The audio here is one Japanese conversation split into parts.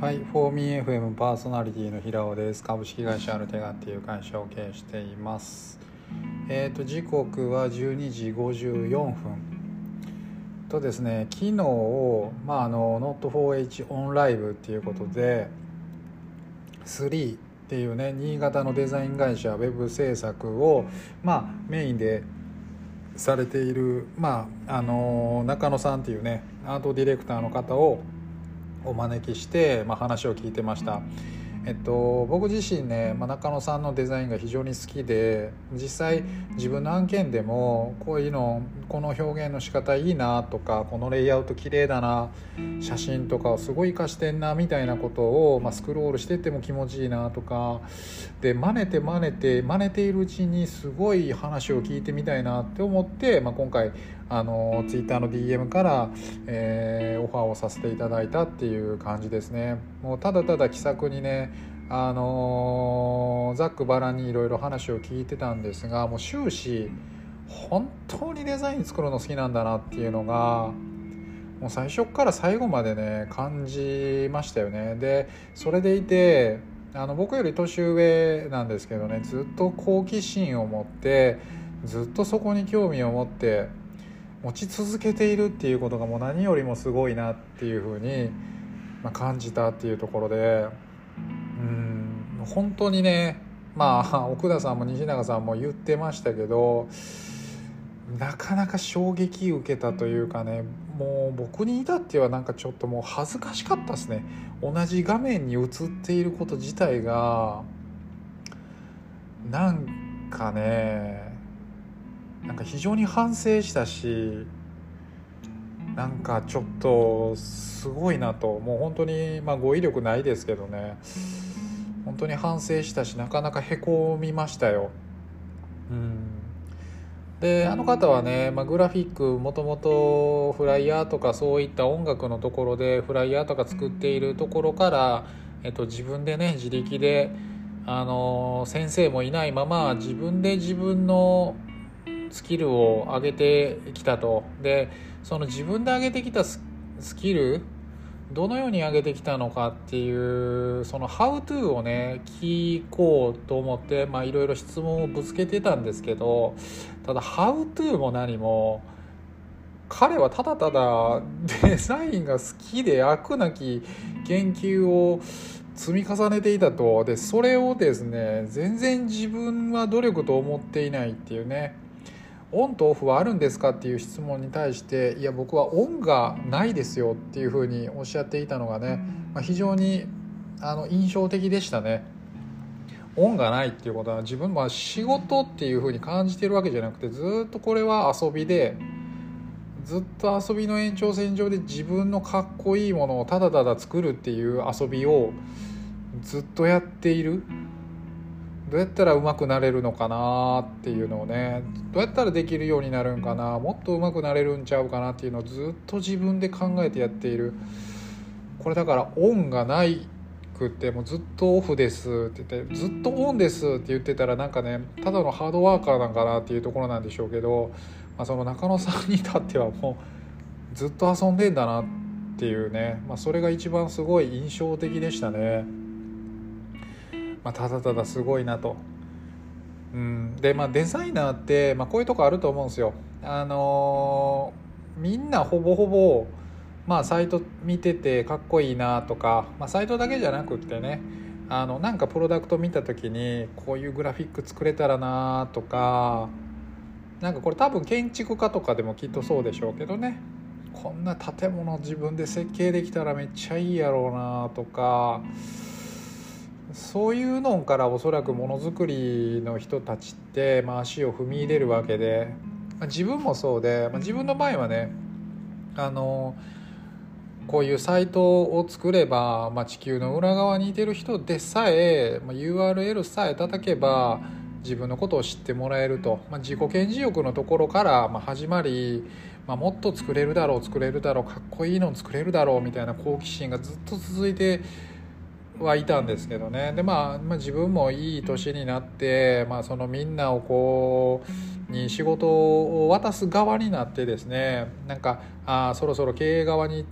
はい、フォーミー FM パーソナリティの平尾です。株式会社アルテガっていう会社を経営しています。えっ、ー、と時刻は12時54分。とですね、昨日まああの Not4H オンライブっていうことで3っていうね新潟のデザイン会社ウェブ制作をまあメインでされているまああの中野さんっていうねアートディレクターの方をお招きして、まあ、話を聞いてました。えっと、僕自身ね、まあ、中野さんのデザインが非常に好きで実際自分の案件でもこういうのこの表現の仕方いいなとかこのレイアウト綺麗だな写真とかをすごい活かしてんなみたいなことを、まあ、スクロールしてても気持ちいいなとかで真似て真似て真似ているうちにすごい話を聞いてみたいなって思って、まあ、今回あのツイッターの DM から、えー、オファーをさせていただいたっていう感じですね。もうただただ気さくにねあのざっくばらんにいろいろ話を聞いてたんですがもう終始本当にデザイン作るの好きなんだなっていうのがもう最初から最後までね感じましたよね。でそれでいてあの僕より年上なんですけどねずっと好奇心を持ってずっとそこに興味を持って持ち続けているっていうことがもう何よりもすごいなっていうふうに、まあ、感じたっていうところでうん本当にねまあ 奥田さんも西永さんも言ってましたけどなかなか衝撃受けたというかねもう僕に至ってはなんかちょっともう恥ずかしかったですね。同じ画面に映っていること自体がなんかねなんか非常に反省したしなんかちょっとすごいなともう本当にまあ語彙力ないですけどね。本当に反省したしなかなかへこみましたよ。うん。であの方はね、まあ、グラフィックもともとフライヤーとかそういった音楽のところでフライヤーとか作っているところから、えっと、自分でね自力であの先生もいないまま自分で自分のスキルを上げてきたと。でその自分で上げてきたスキルどのように上げてきたのかっていうその「ハウトゥーをね聞こうと思っていろいろ質問をぶつけてたんですけどただ「ハウトゥーも何も彼はただただ デザインが好きで飽くなき研究を積み重ねていたと。でそれをですね全然自分は努力と思っていないっていうね。オンとオフはあるんですかっていう質問に対していや僕はオンがないですよっていうふうにおっしゃっていたのがね、まあ、非常にあの印象的でしたね。オンがないっていうことは自分は仕事っていうふうに感じてるわけじゃなくてずっとこれは遊びでずっと遊びの延長線上で自分のかっこいいものをただただ作るっていう遊びをずっとやっているどうやったら上手くなれるのかなっていうのをねどうやったらできるようになるんかなもっと上手くなれるんちゃうかなっていうのをずっと自分で考えてやっているこれだからオンがないくってもうずっとオフですって言ってずっとオンですって言ってたらなんかねただのハードワーカーなんかなっていうところなんでしょうけど、まあ、その中野さんに至ってはもうずっと遊んでんだなっていうね、まあ、それが一番すごい印象的でしたね。まあ、ただただすごいなと。うん、でまあデザイナーって、まあ、こういうとこあると思うんですよ。あのー、みんなほぼほぼ、まあ、サイト見ててかっこいいなとか、まあ、サイトだけじゃなくってねあのなんかプロダクト見た時にこういうグラフィック作れたらなとかなんかこれ多分建築家とかでもきっとそうでしょうけどねこんな建物自分で設計できたらめっちゃいいやろうなとか。そういうのからおそらくものづくりの人たちって、まあ、足を踏み入れるわけで、まあ、自分もそうで、まあ、自分の場合はねあのこういうサイトを作れば、まあ、地球の裏側にいてる人でさえ、まあ、URL さえ叩けば自分のことを知ってもらえると、まあ、自己顕示欲のところから、まあ、始まり、まあ、もっと作れるだろう作れるだろうかっこいいの作れるだろうみたいな好奇心がずっと続いてはいたんですけどね。で、まあ、まあ自分もいい年になって、まあ、そのみんなをこうに仕事を渡す側になってですねなんかあそろそろ経営側に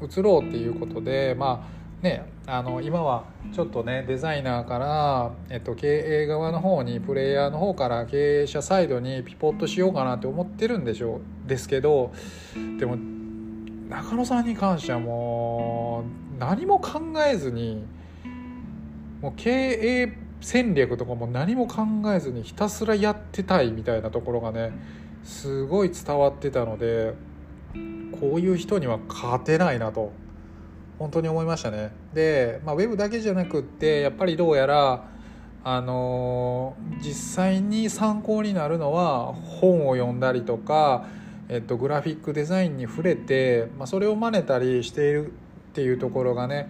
移ろうっていうことで、まあ、ねあの今はちょっとねデザイナーから、えっと、経営側の方にプレイヤーの方から経営者サイドにピポットしようかなって思ってるんでしょうですけどでも中野さんに関してはもう何も考えずにもう経営戦略とかも何も考えずにひたすらやってたいみたいなところがねすごい伝わってたのでこういう人には勝てないなと本当に思いましたね。で、まあ、ウェブだけじゃなくってやっぱりどうやらあの実際に参考になるのは本を読んだりとか、えっと、グラフィックデザインに触れて、まあ、それを真似たりしているっていうところがね、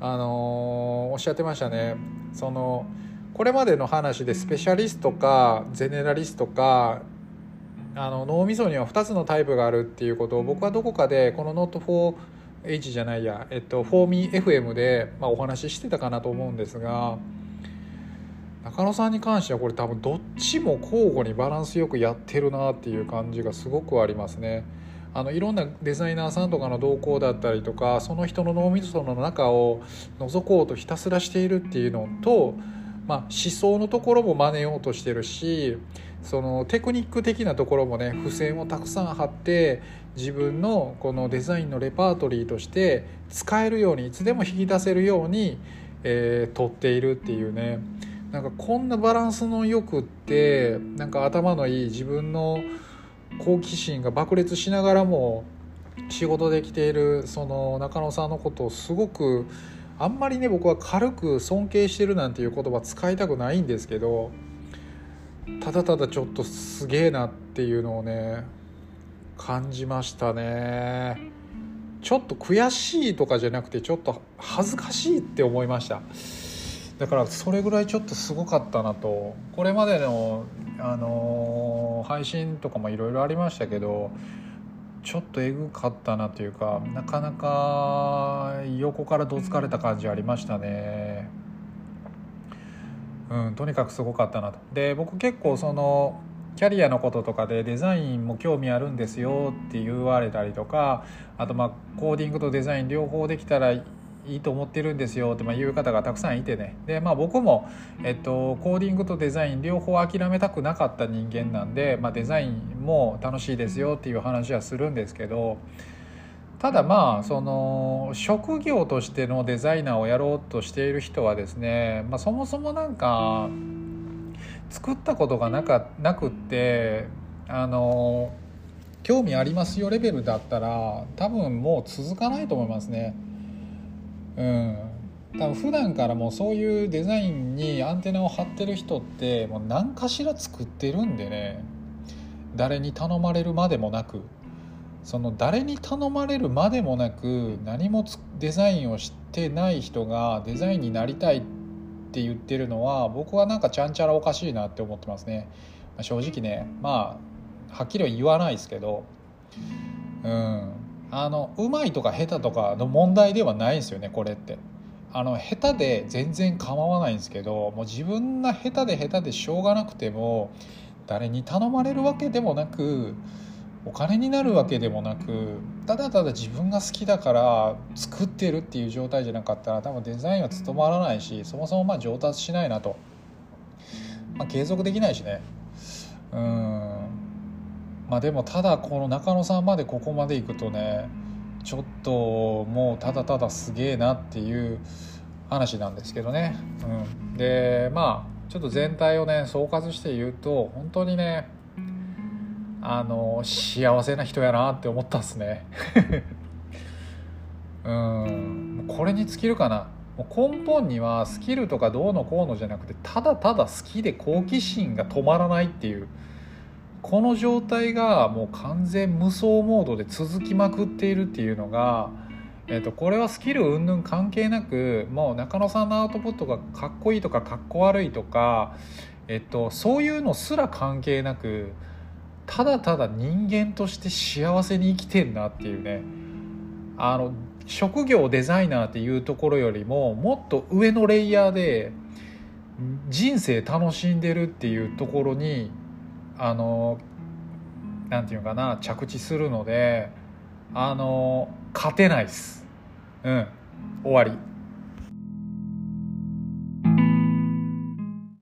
あのおっしゃってましたね。そのこれまでの話でスペシャリストかゼネラリストかあの脳みそには2つのタイプがあるっていうことを僕はどこかでこの Not4H じゃないや、えっと、4MeFM で、まあ、お話ししてたかなと思うんですが中野さんに関してはこれ多分どっちも交互にバランスよくやってるなっていう感じがすごくありますね。あのいろんなデザイナーさんとかの動向だったりとかその人の脳みその中を覗こうとひたすらしているっていうのと、まあ、思想のところも真似ようとしてるしそのテクニック的なところもね付箋をたくさん貼って自分のこのデザインのレパートリーとして使えるようにいつでも引き出せるように、えー、取っているっていうね。なんかこんなバランスのよくってなんか頭のいい自分の好奇心が爆裂しながらも仕事できているその中野さんのことをすごくあんまりね僕は軽く尊敬してるなんていう言葉使いたくないんですけどただただちょっとすげえなっていうのをね感じましたね。ちょっと悔しいとかじゃなくてちょっと恥ずかしいって思いました。だからそれぐらいちょっとすごかったなと。これまでの、あのー、配信とかもいろいろありましたけどちょっとえぐかったなというかなかなか横からどつかれた感じありましたね。うんとにかくすごかったなと。で僕結構そのキャリアのこととかでデザインも興味あるんですよって言われたりとかあとまあコーディングとデザイン両方できたらいいいと思ってるんですよってま言う方がたくさんいてねでまあ僕も、えっと、コーディングとデザイン両方諦めたくなかった人間なんで、まあ、デザインも楽しいですよっていう話はするんですけどただまあその職業としてのデザイナーをやろうとしている人はですね、まあ、そもそもなんか作ったことがなかなくってあの興味ありますよレベルだったら多分もう続かないと思いますね。うん。多分普段からもうそういうデザインにアンテナを張ってる人ってもう何かしら作ってるんでね。誰に頼まれるまでもなく。その誰に頼まれるまでもなく何もデザインをしてない人がデザインになりたいって言ってるのは僕はなんかちゃんちゃらおかしいなって思ってますね、まあ、正直ねまあはっきりは言わないですけど。うん。あのうまいとか下手とかの問題ではないんですよねこれって。あの下手で全然構わないんですけどもう自分が下手で下手でしょうがなくても誰に頼まれるわけでもなくお金になるわけでもなくただただ自分が好きだから作ってるっていう状態じゃなかったら多分デザインは務まらないしそもそもま上達しないなと、まあ、継続できないしね。うん。まあでもただこの中野さんまでここまでいくとねちょっともうただただすげえなっていう話なんですけどね、うん、でまあちょっと全体をね総括して言うと本当にねあの幸せな人やなって思ったんすね。うん。これに尽きるかな。根本にはスキルとかどうのこうのじゃなくてただただ好きで好奇心が止まらないっていう。この状態がもう完全無双モードで続きまくっているっていうのが、えー、とこれはスキル云々関係なくもう中野さんのアウトプットがかっこいいとかかっこ悪いとか、えっと、そういうのすら関係なくただただ人間として幸せに生きてんなっていうね。あの職業デザイナーっていうところよりももっと上のレイヤーで人生楽しんでるっていうところにあのなんていうかな着地するのであの勝てないっす。うん。終わり。